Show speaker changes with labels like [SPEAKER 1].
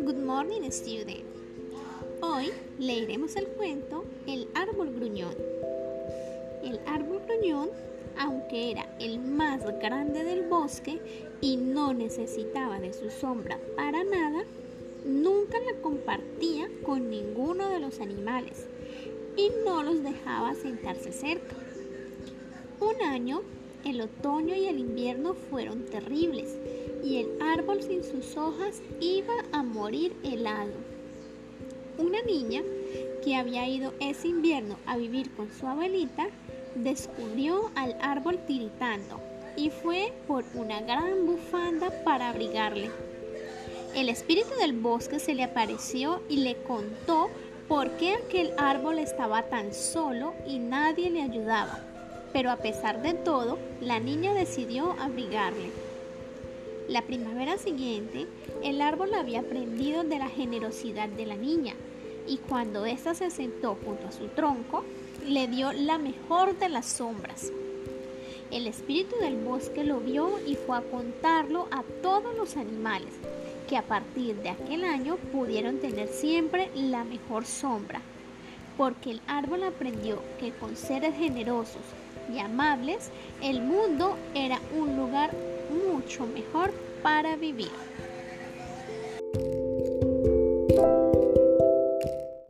[SPEAKER 1] Good morning, student. Hoy leeremos el cuento El árbol gruñón. El árbol gruñón, aunque era el más grande del bosque y no necesitaba de su sombra para nada, nunca la compartía con ninguno de los animales y no los dejaba sentarse cerca. Un año, el otoño y el invierno fueron terribles y el árbol sin sus hojas iba a morir helado. Una niña que había ido ese invierno a vivir con su abuelita descubrió al árbol tiritando y fue por una gran bufanda para abrigarle. El espíritu del bosque se le apareció y le contó por qué aquel árbol estaba tan solo y nadie le ayudaba. Pero a pesar de todo, la niña decidió abrigarle. La primavera siguiente, el árbol había aprendido de la generosidad de la niña y cuando ésta se sentó junto a su tronco, le dio la mejor de las sombras. El espíritu del bosque lo vio y fue a contarlo a todos los animales, que a partir de aquel año pudieron tener siempre la mejor sombra, porque el árbol aprendió que con seres generosos y amables el mundo era un lugar mucho mejor para vivir.